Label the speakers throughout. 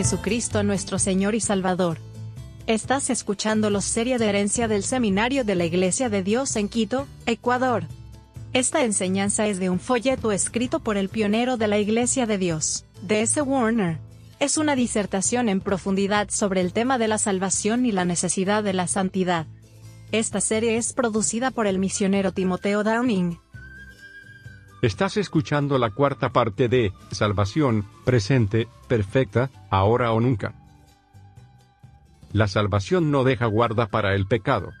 Speaker 1: Jesucristo nuestro Señor y Salvador. Estás escuchando los serie de herencia del Seminario de la Iglesia de Dios en Quito, Ecuador. Esta enseñanza es de un folleto escrito por el pionero de la Iglesia de Dios, D.S. Warner. Es una disertación en profundidad sobre el tema de la salvación y la necesidad de la santidad. Esta serie es producida por el misionero Timoteo Downing.
Speaker 2: Estás escuchando la cuarta parte de Salvación, presente, perfecta, ahora o nunca. La salvación no deja guarda para el pecado.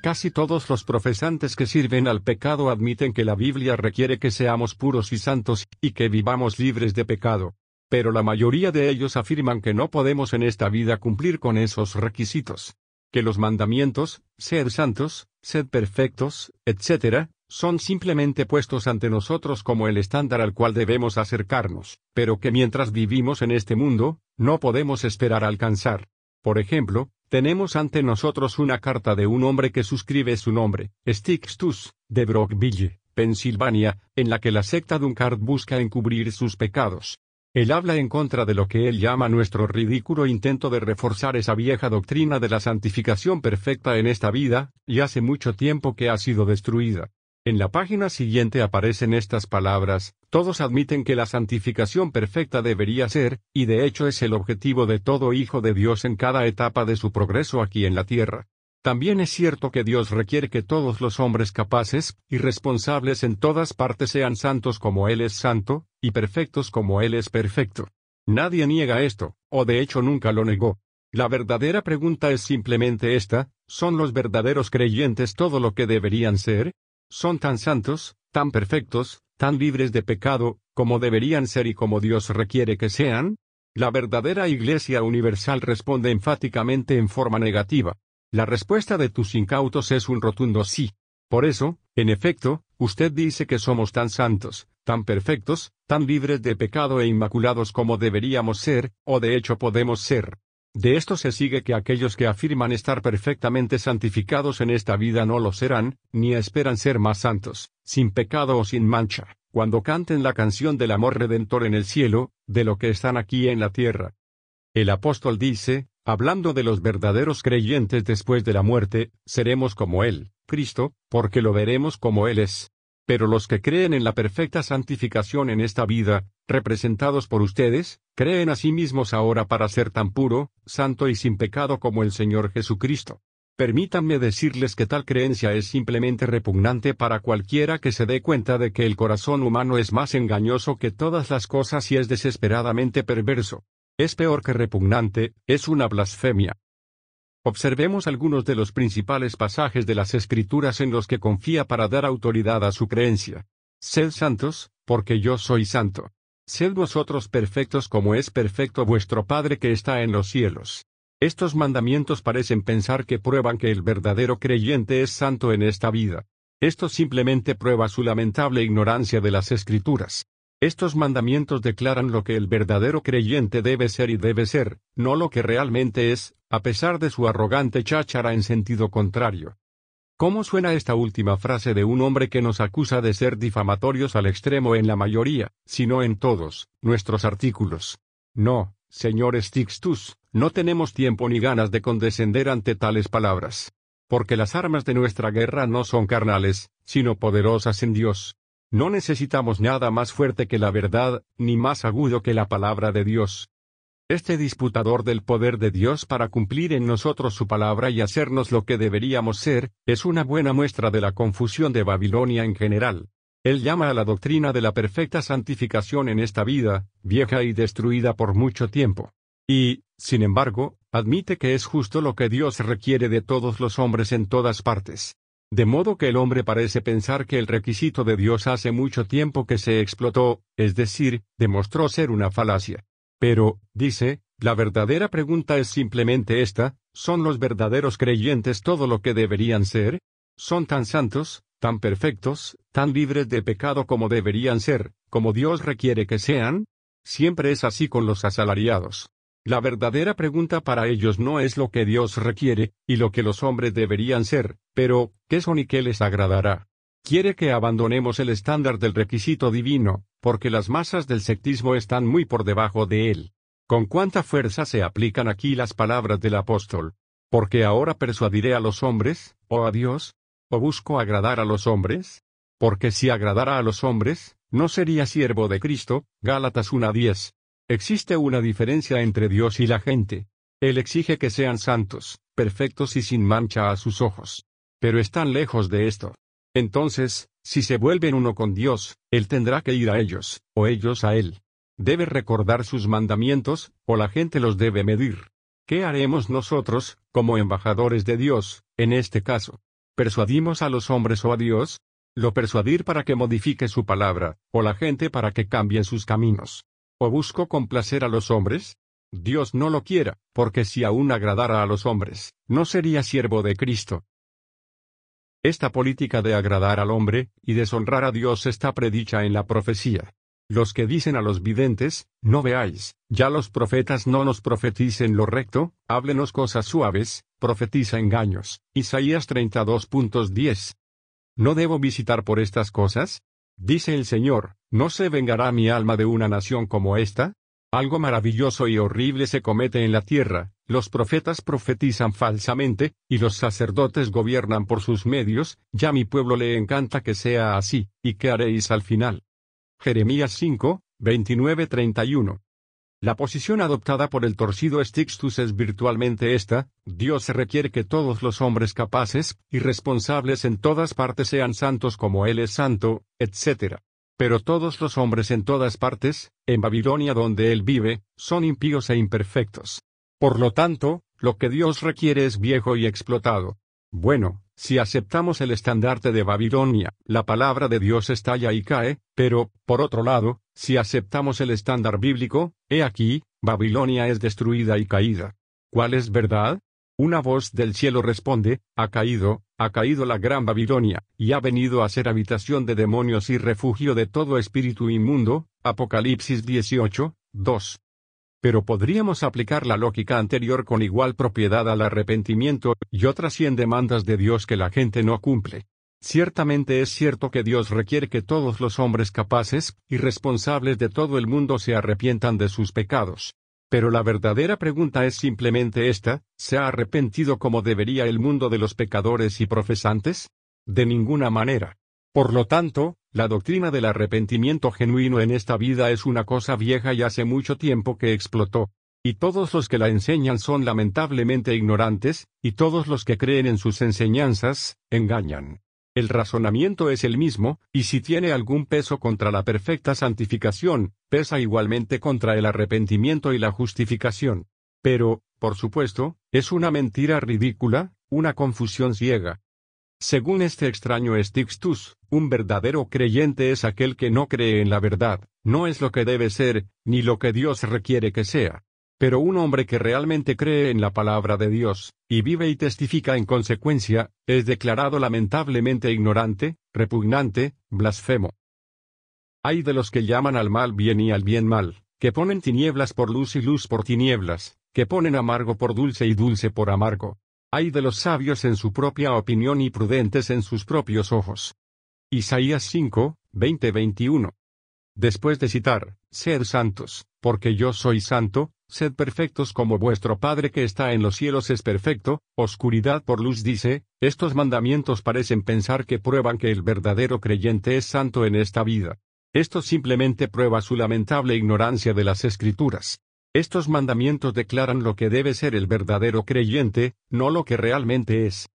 Speaker 2: Casi todos los profesantes que sirven al pecado admiten que la Biblia requiere que seamos puros y santos, y que vivamos libres de pecado. Pero la mayoría de ellos afirman que no podemos en esta vida cumplir con esos requisitos. Que los mandamientos, sed santos, sed perfectos, etc., son simplemente puestos ante nosotros como el estándar al cual debemos acercarnos, pero que mientras vivimos en este mundo, no podemos esperar alcanzar. Por ejemplo, tenemos ante nosotros una carta de un hombre que suscribe su nombre, Stixtus, de Brockville, Pensilvania, en la que la secta Duncard busca encubrir sus pecados. Él habla en contra de lo que él llama nuestro ridículo intento de reforzar esa vieja doctrina de la santificación perfecta en esta vida, y hace mucho tiempo que ha sido destruida. En la página siguiente aparecen estas palabras, todos admiten que la santificación perfecta debería ser, y de hecho es el objetivo de todo hijo de Dios en cada etapa de su progreso aquí en la tierra. También es cierto que Dios requiere que todos los hombres capaces y responsables en todas partes sean santos como Él es santo, y perfectos como Él es perfecto. Nadie niega esto, o de hecho nunca lo negó. La verdadera pregunta es simplemente esta, ¿son los verdaderos creyentes todo lo que deberían ser? Son tan santos, tan perfectos, tan libres de pecado, como deberían ser y como Dios requiere que sean? La verdadera Iglesia Universal responde enfáticamente en forma negativa. La respuesta de tus incautos es un rotundo sí. Por eso, en efecto, usted dice que somos tan santos, tan perfectos, tan libres de pecado e inmaculados como deberíamos ser, o de hecho podemos ser. De esto se sigue que aquellos que afirman estar perfectamente santificados en esta vida no lo serán, ni esperan ser más santos, sin pecado o sin mancha, cuando canten la canción del amor redentor en el cielo, de lo que están aquí en la tierra. El apóstol dice, hablando de los verdaderos creyentes después de la muerte, seremos como Él, Cristo, porque lo veremos como Él es. Pero los que creen en la perfecta santificación en esta vida, representados por ustedes, creen a sí mismos ahora para ser tan puro, santo y sin pecado como el Señor Jesucristo. Permítanme decirles que tal creencia es simplemente repugnante para cualquiera que se dé cuenta de que el corazón humano es más engañoso que todas las cosas y es desesperadamente perverso. Es peor que repugnante, es una blasfemia. Observemos algunos de los principales pasajes de las Escrituras en los que confía para dar autoridad a su creencia. Sed santos, porque yo soy santo. Sed vosotros perfectos como es perfecto vuestro Padre que está en los cielos. Estos mandamientos parecen pensar que prueban que el verdadero creyente es santo en esta vida. Esto simplemente prueba su lamentable ignorancia de las Escrituras. Estos mandamientos declaran lo que el verdadero creyente debe ser y debe ser, no lo que realmente es, a pesar de su arrogante cháchara en sentido contrario. ¿Cómo suena esta última frase de un hombre que nos acusa de ser difamatorios al extremo en la mayoría, si no en todos, nuestros artículos? No, señor Stixtus, no tenemos tiempo ni ganas de condescender ante tales palabras. Porque las armas de nuestra guerra no son carnales, sino poderosas en Dios no necesitamos nada más fuerte que la verdad, ni más agudo que la palabra de Dios. Este disputador del poder de Dios para cumplir en nosotros su palabra y hacernos lo que deberíamos ser, es una buena muestra de la confusión de Babilonia en general. Él llama a la doctrina de la perfecta santificación en esta vida, vieja y destruida por mucho tiempo. Y, sin embargo, admite que es justo lo que Dios requiere de todos los hombres en todas partes. De modo que el hombre parece pensar que el requisito de Dios hace mucho tiempo que se explotó, es decir, demostró ser una falacia. Pero, dice, la verdadera pregunta es simplemente esta, ¿son los verdaderos creyentes todo lo que deberían ser? ¿Son tan santos, tan perfectos, tan libres de pecado como deberían ser, como Dios requiere que sean? Siempre es así con los asalariados. La verdadera pregunta para ellos no es lo que Dios requiere, y lo que los hombres deberían ser, pero, ¿qué son y qué les agradará? Quiere que abandonemos el estándar del requisito divino, porque las masas del sectismo están muy por debajo de él. Con cuánta fuerza se aplican aquí las palabras del apóstol. Porque ahora persuadiré a los hombres, o a Dios, o busco agradar a los hombres. Porque si agradara a los hombres, no sería siervo de Cristo. Gálatas 1.10. Existe una diferencia entre Dios y la gente. Él exige que sean santos, perfectos y sin mancha a sus ojos. Pero están lejos de esto. Entonces, si se vuelven uno con Dios, Él tendrá que ir a ellos, o ellos a Él. Debe recordar sus mandamientos, o la gente los debe medir. ¿Qué haremos nosotros, como embajadores de Dios, en este caso? ¿Persuadimos a los hombres o a Dios? ¿Lo persuadir para que modifique su palabra, o la gente para que cambien sus caminos? ¿O busco complacer a los hombres? Dios no lo quiera, porque si aún agradara a los hombres, no sería siervo de Cristo. Esta política de agradar al hombre, y deshonrar a Dios está predicha en la profecía. Los que dicen a los videntes, no veáis, ya los profetas no nos profeticen lo recto, háblenos cosas suaves, profetiza engaños. Isaías 32.10. ¿No debo visitar por estas cosas? Dice el Señor, ¿no se vengará mi alma de una nación como esta? Algo maravilloso y horrible se comete en la tierra, los profetas profetizan falsamente, y los sacerdotes gobiernan por sus medios, ya mi pueblo le encanta que sea así, ¿y qué haréis al final? Jeremías 5, 29-31. La posición adoptada por el torcido Stixtus es virtualmente esta, Dios requiere que todos los hombres capaces y responsables en todas partes sean santos como Él es santo, etc. Pero todos los hombres en todas partes, en Babilonia donde él vive, son impíos e imperfectos. Por lo tanto, lo que Dios requiere es viejo y explotado. Bueno, si aceptamos el estandarte de Babilonia, la palabra de Dios estalla y cae, pero, por otro lado, si aceptamos el estándar bíblico, he aquí, Babilonia es destruida y caída. ¿Cuál es verdad? Una voz del cielo responde, ha caído, ha caído la gran Babilonia, y ha venido a ser habitación de demonios y refugio de todo espíritu inmundo, Apocalipsis 18, 2. Pero podríamos aplicar la lógica anterior con igual propiedad al arrepentimiento y otras cien demandas de Dios que la gente no cumple. Ciertamente es cierto que Dios requiere que todos los hombres capaces y responsables de todo el mundo se arrepientan de sus pecados. Pero la verdadera pregunta es simplemente esta, ¿se ha arrepentido como debería el mundo de los pecadores y profesantes? De ninguna manera. Por lo tanto, la doctrina del arrepentimiento genuino en esta vida es una cosa vieja y hace mucho tiempo que explotó. Y todos los que la enseñan son lamentablemente ignorantes, y todos los que creen en sus enseñanzas, engañan. El razonamiento es el mismo, y si tiene algún peso contra la perfecta santificación, pesa igualmente contra el arrepentimiento y la justificación. Pero, por supuesto, es una mentira ridícula, una confusión ciega. Según este extraño Stixtus, un verdadero creyente es aquel que no cree en la verdad, no es lo que debe ser, ni lo que Dios requiere que sea. Pero un hombre que realmente cree en la palabra de Dios, y vive y testifica en consecuencia, es declarado lamentablemente ignorante, repugnante, blasfemo. Hay de los que llaman al mal bien y al bien mal, que ponen tinieblas por luz y luz por tinieblas, que ponen amargo por dulce y dulce por amargo. Hay de los sabios en su propia opinión y prudentes en sus propios ojos. Isaías 5, 20-21. Después de citar, Sed santos, porque yo soy santo, Sed perfectos como vuestro Padre que está en los cielos es perfecto, oscuridad por luz dice, estos mandamientos parecen pensar que prueban que el verdadero creyente es santo en esta vida. Esto simplemente prueba su lamentable ignorancia de las escrituras. Estos mandamientos declaran lo que debe ser el verdadero creyente, no lo que realmente es.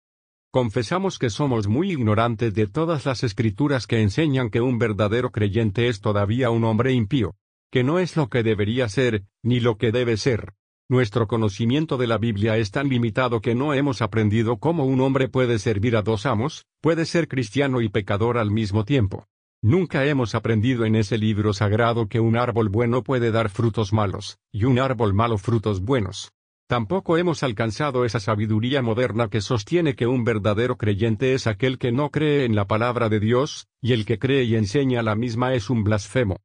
Speaker 2: Confesamos que somos muy ignorantes de todas las escrituras que enseñan que un verdadero creyente es todavía un hombre impío que no es lo que debería ser, ni lo que debe ser. Nuestro conocimiento de la Biblia es tan limitado que no hemos aprendido cómo un hombre puede servir a dos amos, puede ser cristiano y pecador al mismo tiempo. Nunca hemos aprendido en ese libro sagrado que un árbol bueno puede dar frutos malos, y un árbol malo frutos buenos. Tampoco hemos alcanzado esa sabiduría moderna que sostiene que un verdadero creyente es aquel que no cree en la palabra de Dios, y el que cree y enseña la misma es un blasfemo.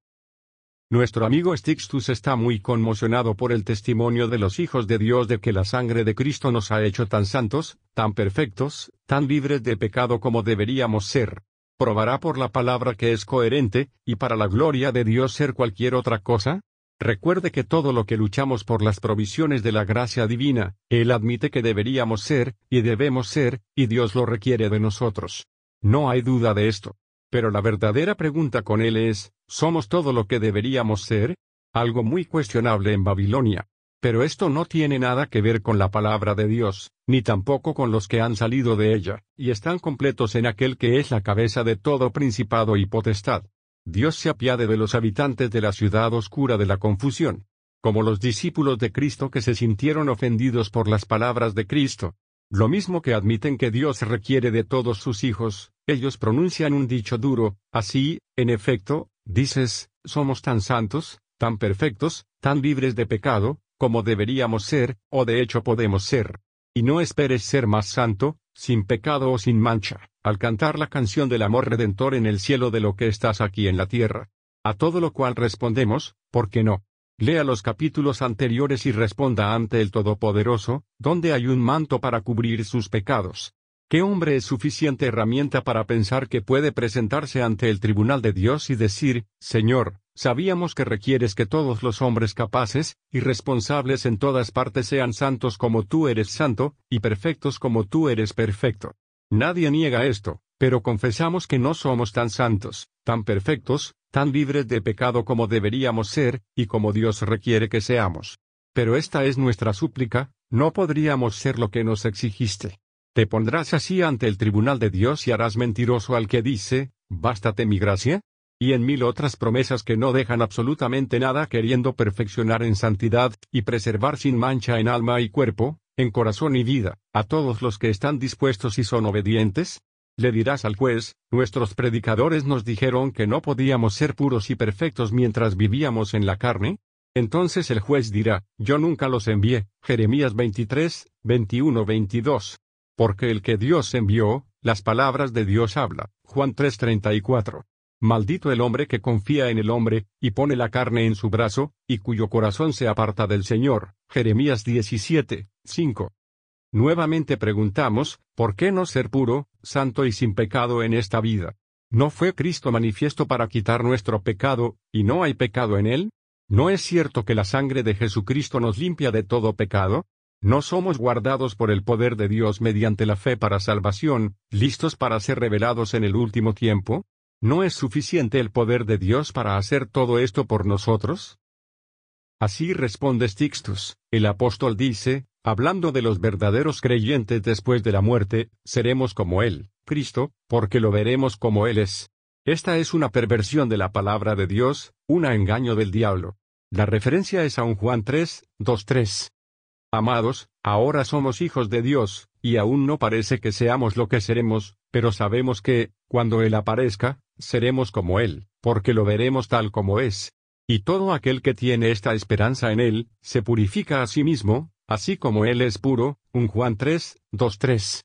Speaker 2: Nuestro amigo Stixtus está muy conmocionado por el testimonio de los hijos de Dios de que la sangre de Cristo nos ha hecho tan santos, tan perfectos, tan libres de pecado como deberíamos ser. ¿Probará por la palabra que es coherente, y para la gloria de Dios ser cualquier otra cosa? Recuerde que todo lo que luchamos por las provisiones de la gracia divina, Él admite que deberíamos ser, y debemos ser, y Dios lo requiere de nosotros. No hay duda de esto. Pero la verdadera pregunta con Él es, ¿somos todo lo que deberíamos ser? Algo muy cuestionable en Babilonia. Pero esto no tiene nada que ver con la palabra de Dios, ni tampoco con los que han salido de ella, y están completos en aquel que es la cabeza de todo principado y potestad. Dios se apiade de los habitantes de la ciudad oscura de la confusión. Como los discípulos de Cristo que se sintieron ofendidos por las palabras de Cristo. Lo mismo que admiten que Dios requiere de todos sus hijos, ellos pronuncian un dicho duro, así, en efecto, dices, somos tan santos, tan perfectos, tan libres de pecado, como deberíamos ser, o de hecho podemos ser. Y no esperes ser más santo, sin pecado o sin mancha, al cantar la canción del amor redentor en el cielo de lo que estás aquí en la tierra. A todo lo cual respondemos, ¿por qué no? Lea los capítulos anteriores y responda ante el Todopoderoso, donde hay un manto para cubrir sus pecados. ¿Qué hombre es suficiente herramienta para pensar que puede presentarse ante el tribunal de Dios y decir, Señor, sabíamos que requieres que todos los hombres capaces, y responsables en todas partes sean santos como tú eres santo, y perfectos como tú eres perfecto? Nadie niega esto, pero confesamos que no somos tan santos, tan perfectos, tan libres de pecado como deberíamos ser, y como Dios requiere que seamos. Pero esta es nuestra súplica, no podríamos ser lo que nos exigiste. Te pondrás así ante el tribunal de Dios y harás mentiroso al que dice, bástate mi gracia, y en mil otras promesas que no dejan absolutamente nada queriendo perfeccionar en santidad, y preservar sin mancha en alma y cuerpo, en corazón y vida, a todos los que están dispuestos y son obedientes? Le dirás al juez, nuestros predicadores nos dijeron que no podíamos ser puros y perfectos mientras vivíamos en la carne. Entonces el juez dirá, yo nunca los envié. Jeremías 23, 21, 22 porque el que Dios envió, las palabras de Dios habla. Juan 3:34. Maldito el hombre que confía en el hombre, y pone la carne en su brazo, y cuyo corazón se aparta del Señor. Jeremías 17, 5. Nuevamente preguntamos, ¿por qué no ser puro, santo y sin pecado en esta vida? ¿No fue Cristo manifiesto para quitar nuestro pecado, y no hay pecado en él? ¿No es cierto que la sangre de Jesucristo nos limpia de todo pecado? ¿No somos guardados por el poder de Dios mediante la fe para salvación, listos para ser revelados en el último tiempo? ¿No es suficiente el poder de Dios para hacer todo esto por nosotros? Así responde Stixtus, el apóstol dice, hablando de los verdaderos creyentes después de la muerte, seremos como Él, Cristo, porque lo veremos como Él es. Esta es una perversión de la palabra de Dios, un engaño del diablo. La referencia es a un Juan 3, 2, 3. Amados, ahora somos hijos de Dios, y aún no parece que seamos lo que seremos, pero sabemos que, cuando Él aparezca, seremos como Él, porque lo veremos tal como es. Y todo aquel que tiene esta esperanza en Él, se purifica a sí mismo, así como Él es puro, un Juan 3, 2, 3.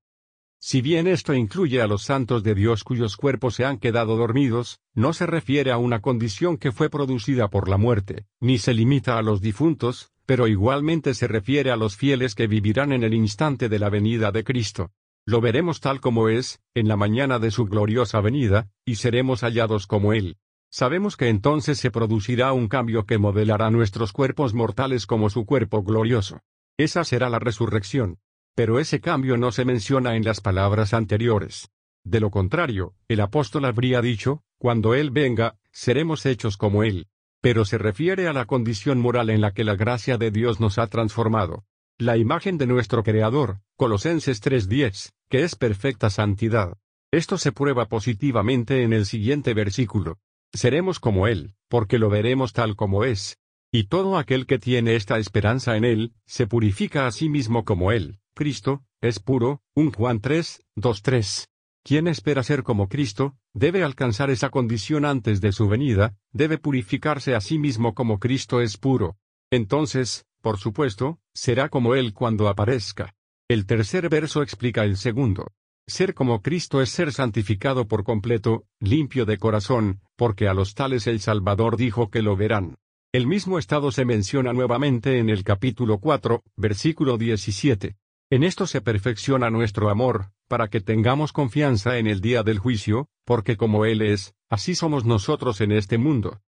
Speaker 2: Si bien esto incluye a los santos de Dios cuyos cuerpos se han quedado dormidos, no se refiere a una condición que fue producida por la muerte, ni se limita a los difuntos, pero igualmente se refiere a los fieles que vivirán en el instante de la venida de Cristo. Lo veremos tal como es, en la mañana de su gloriosa venida, y seremos hallados como Él. Sabemos que entonces se producirá un cambio que modelará nuestros cuerpos mortales como su cuerpo glorioso. Esa será la resurrección. Pero ese cambio no se menciona en las palabras anteriores. De lo contrario, el apóstol habría dicho, cuando Él venga, seremos hechos como Él pero se refiere a la condición moral en la que la gracia de Dios nos ha transformado. La imagen de nuestro Creador, Colosenses 3:10, que es perfecta santidad. Esto se prueba positivamente en el siguiente versículo. Seremos como Él, porque lo veremos tal como es. Y todo aquel que tiene esta esperanza en Él, se purifica a sí mismo como Él, Cristo, es puro, 1 Juan 3, 2, 3. Quien espera ser como Cristo, debe alcanzar esa condición antes de su venida, debe purificarse a sí mismo como Cristo es puro. Entonces, por supuesto, será como Él cuando aparezca. El tercer verso explica el segundo. Ser como Cristo es ser santificado por completo, limpio de corazón, porque a los tales el Salvador dijo que lo verán. El mismo estado se menciona nuevamente en el capítulo 4, versículo 17. En esto se perfecciona nuestro amor, para que tengamos confianza en el día del juicio, porque como Él es, así somos nosotros en este mundo.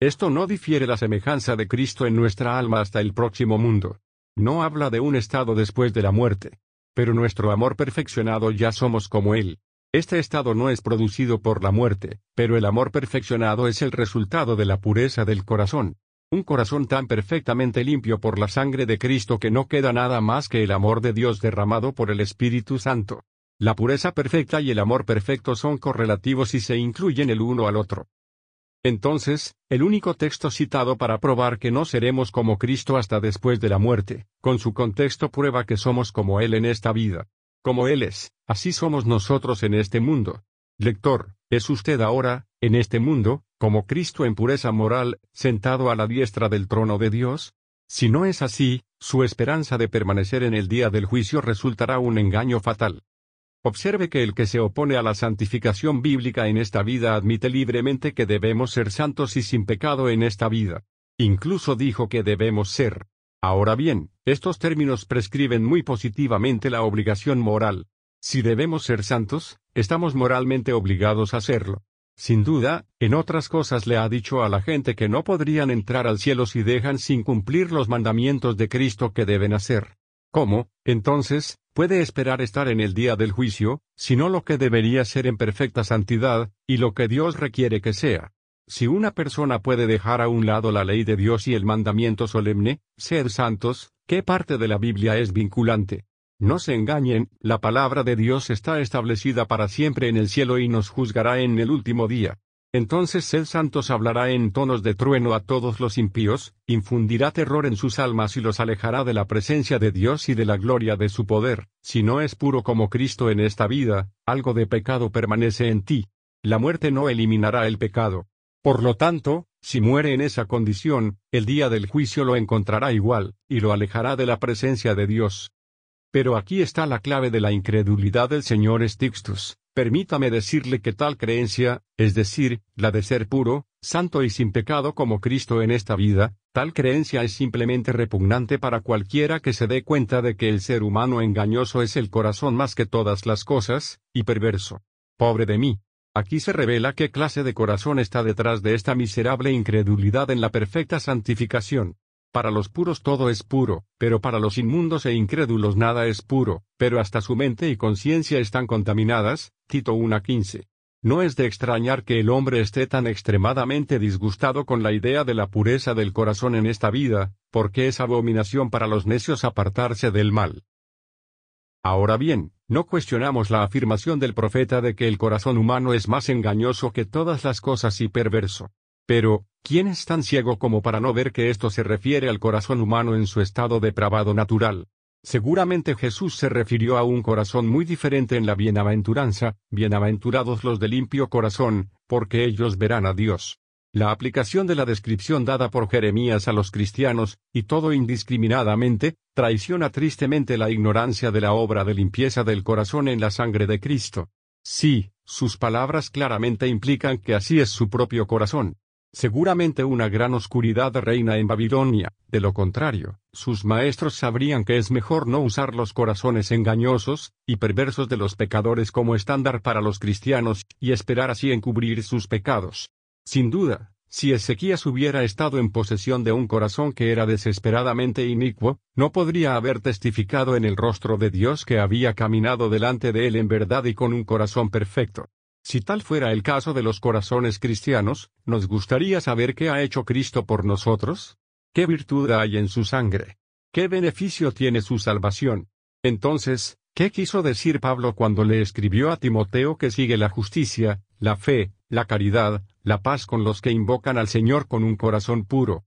Speaker 2: Esto no difiere la semejanza de Cristo en nuestra alma hasta el próximo mundo. No habla de un estado después de la muerte. Pero nuestro amor perfeccionado ya somos como Él. Este estado no es producido por la muerte, pero el amor perfeccionado es el resultado de la pureza del corazón. Un corazón tan perfectamente limpio por la sangre de Cristo que no queda nada más que el amor de Dios derramado por el Espíritu Santo. La pureza perfecta y el amor perfecto son correlativos y se incluyen el uno al otro. Entonces, el único texto citado para probar que no seremos como Cristo hasta después de la muerte, con su contexto prueba que somos como Él en esta vida. Como Él es, así somos nosotros en este mundo. Lector, ¿es usted ahora, en este mundo, como Cristo en pureza moral, sentado a la diestra del trono de Dios? Si no es así, su esperanza de permanecer en el día del juicio resultará un engaño fatal. Observe que el que se opone a la santificación bíblica en esta vida admite libremente que debemos ser santos y sin pecado en esta vida. Incluso dijo que debemos ser. Ahora bien, estos términos prescriben muy positivamente la obligación moral. Si debemos ser santos, estamos moralmente obligados a serlo. Sin duda, en otras cosas le ha dicho a la gente que no podrían entrar al cielo si dejan sin cumplir los mandamientos de Cristo que deben hacer. ¿Cómo, entonces, puede esperar estar en el día del juicio, sino lo que debería ser en perfecta santidad, y lo que Dios requiere que sea? Si una persona puede dejar a un lado la ley de Dios y el mandamiento solemne, sed santos, ¿qué parte de la Biblia es vinculante? No se engañen, la palabra de Dios está establecida para siempre en el cielo y nos juzgará en el último día. Entonces sed santos hablará en tonos de trueno a todos los impíos, infundirá terror en sus almas y los alejará de la presencia de Dios y de la gloria de su poder. Si no es puro como Cristo en esta vida, algo de pecado permanece en ti. La muerte no eliminará el pecado. Por lo tanto, si muere en esa condición, el día del juicio lo encontrará igual, y lo alejará de la presencia de Dios. Pero aquí está la clave de la incredulidad del señor Stixtus. Permítame decirle que tal creencia, es decir, la de ser puro, santo y sin pecado como Cristo en esta vida, tal creencia es simplemente repugnante para cualquiera que se dé cuenta de que el ser humano engañoso es el corazón más que todas las cosas, y perverso. Pobre de mí. Aquí se revela qué clase de corazón está detrás de esta miserable incredulidad en la perfecta santificación. Para los puros todo es puro, pero para los inmundos e incrédulos nada es puro, pero hasta su mente y conciencia están contaminadas. Tito 1.15. No es de extrañar que el hombre esté tan extremadamente disgustado con la idea de la pureza del corazón en esta vida, porque es abominación para los necios apartarse del mal. Ahora bien, no cuestionamos la afirmación del profeta de que el corazón humano es más engañoso que todas las cosas y perverso. Pero, ¿quién es tan ciego como para no ver que esto se refiere al corazón humano en su estado depravado natural? Seguramente Jesús se refirió a un corazón muy diferente en la bienaventuranza, bienaventurados los de limpio corazón, porque ellos verán a Dios. La aplicación de la descripción dada por Jeremías a los cristianos, y todo indiscriminadamente, traiciona tristemente la ignorancia de la obra de limpieza del corazón en la sangre de Cristo. Sí, sus palabras claramente implican que así es su propio corazón. Seguramente una gran oscuridad reina en Babilonia, de lo contrario, sus maestros sabrían que es mejor no usar los corazones engañosos y perversos de los pecadores como estándar para los cristianos, y esperar así encubrir sus pecados. Sin duda, si Ezequías hubiera estado en posesión de un corazón que era desesperadamente inicuo, no podría haber testificado en el rostro de Dios que había caminado delante de él en verdad y con un corazón perfecto. Si tal fuera el caso de los corazones cristianos, ¿nos gustaría saber qué ha hecho Cristo por nosotros? ¿Qué virtud hay en su sangre? ¿Qué beneficio tiene su salvación? Entonces, ¿qué quiso decir Pablo cuando le escribió a Timoteo que sigue la justicia, la fe, la caridad, la paz con los que invocan al Señor con un corazón puro?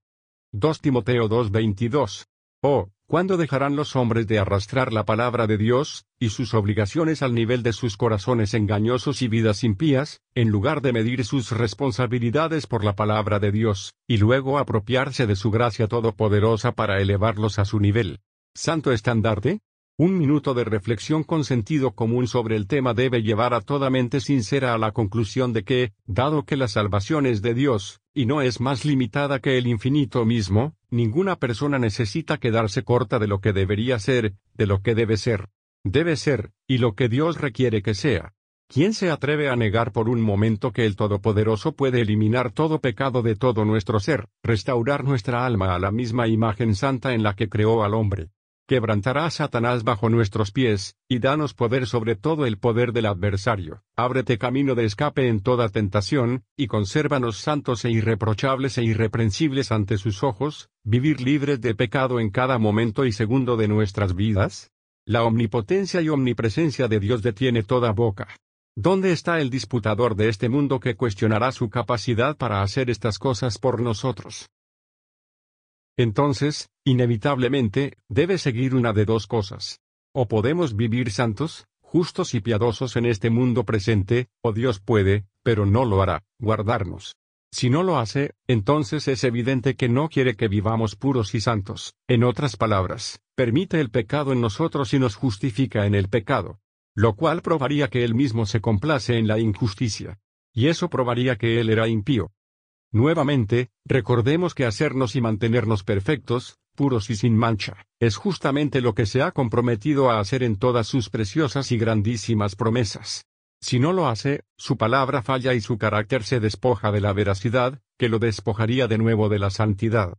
Speaker 2: 2 Timoteo 2:22. Oh, ¿Cuándo dejarán los hombres de arrastrar la palabra de Dios, y sus obligaciones al nivel de sus corazones engañosos y vidas impías, en lugar de medir sus responsabilidades por la palabra de Dios, y luego apropiarse de su gracia todopoderosa para elevarlos a su nivel? Santo estandarte, un minuto de reflexión con sentido común sobre el tema debe llevar a toda mente sincera a la conclusión de que, dado que la salvación es de Dios, y no es más limitada que el infinito mismo, ninguna persona necesita quedarse corta de lo que debería ser, de lo que debe ser. Debe ser, y lo que Dios requiere que sea. ¿Quién se atreve a negar por un momento que el Todopoderoso puede eliminar todo pecado de todo nuestro ser, restaurar nuestra alma a la misma imagen santa en la que creó al hombre? Quebrantará a Satanás bajo nuestros pies, y danos poder sobre todo el poder del adversario. Ábrete camino de escape en toda tentación, y consérvanos santos e irreprochables e irreprensibles ante sus ojos, vivir libres de pecado en cada momento y segundo de nuestras vidas. La omnipotencia y omnipresencia de Dios detiene toda boca. ¿Dónde está el disputador de este mundo que cuestionará su capacidad para hacer estas cosas por nosotros? Entonces, inevitablemente, debe seguir una de dos cosas. O podemos vivir santos, justos y piadosos en este mundo presente, o Dios puede, pero no lo hará, guardarnos. Si no lo hace, entonces es evidente que no quiere que vivamos puros y santos. En otras palabras, permite el pecado en nosotros y nos justifica en el pecado lo cual probaría que él mismo se complace en la injusticia. Y eso probaría que él era impío. Nuevamente, recordemos que hacernos y mantenernos perfectos, puros y sin mancha, es justamente lo que se ha comprometido a hacer en todas sus preciosas y grandísimas promesas. Si no lo hace, su palabra falla y su carácter se despoja de la veracidad, que lo despojaría de nuevo de la santidad.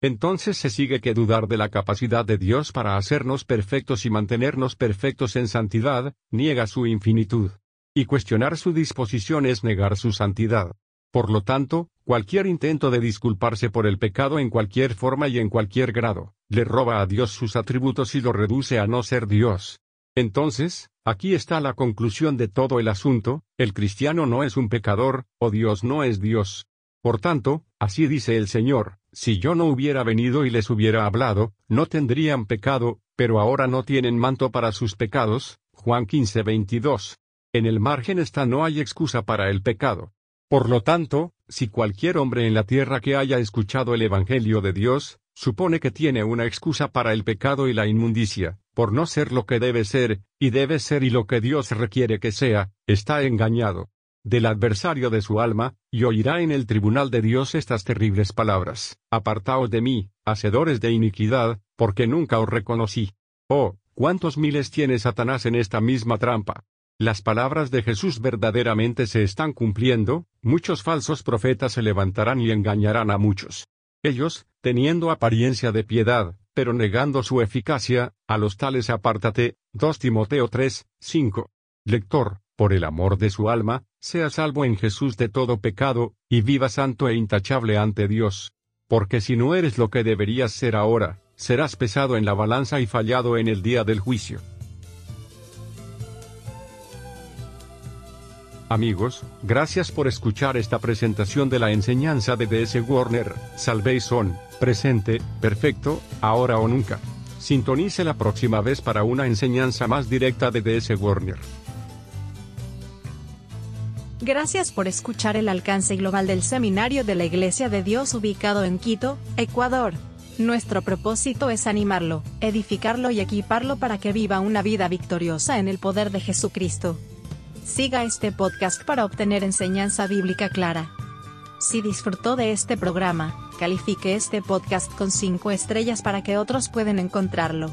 Speaker 2: Entonces se sigue que dudar de la capacidad de Dios para hacernos perfectos y mantenernos perfectos en santidad, niega su infinitud. Y cuestionar su disposición es negar su santidad. Por lo tanto, cualquier intento de disculparse por el pecado en cualquier forma y en cualquier grado, le roba a Dios sus atributos y lo reduce a no ser Dios. Entonces, aquí está la conclusión de todo el asunto, el cristiano no es un pecador, o Dios no es Dios. Por tanto, así dice el Señor, si yo no hubiera venido y les hubiera hablado, no tendrían pecado, pero ahora no tienen manto para sus pecados. Juan 15, 22. En el margen está no hay excusa para el pecado. Por lo tanto, si cualquier hombre en la tierra que haya escuchado el Evangelio de Dios, supone que tiene una excusa para el pecado y la inmundicia, por no ser lo que debe ser, y debe ser y lo que Dios requiere que sea, está engañado del adversario de su alma, y oirá en el tribunal de Dios estas terribles palabras. Apartaos de mí, hacedores de iniquidad, porque nunca os reconocí. Oh, cuántos miles tiene Satanás en esta misma trampa. Las palabras de Jesús verdaderamente se están cumpliendo, muchos falsos profetas se levantarán y engañarán a muchos. Ellos, teniendo apariencia de piedad, pero negando su eficacia, a los tales apártate. 2 Timoteo 3, 5. Lector, por el amor de su alma, sea salvo en Jesús de todo pecado, y viva santo e intachable ante Dios. Porque si no eres lo que deberías ser ahora, serás pesado en la balanza y fallado en el día del juicio. Amigos, gracias por escuchar esta presentación de la enseñanza de D.S. Warner, Salvation, presente, perfecto, ahora o nunca. Sintonice la próxima vez para una enseñanza más directa de D.S. Warner.
Speaker 1: Gracias por escuchar el alcance global del Seminario de la Iglesia de Dios ubicado en Quito, Ecuador. Nuestro propósito es animarlo, edificarlo y equiparlo para que viva una vida victoriosa en el poder de Jesucristo. Siga este podcast para obtener enseñanza bíblica clara. Si disfrutó de este programa, califique este podcast con 5 estrellas para que otros puedan encontrarlo.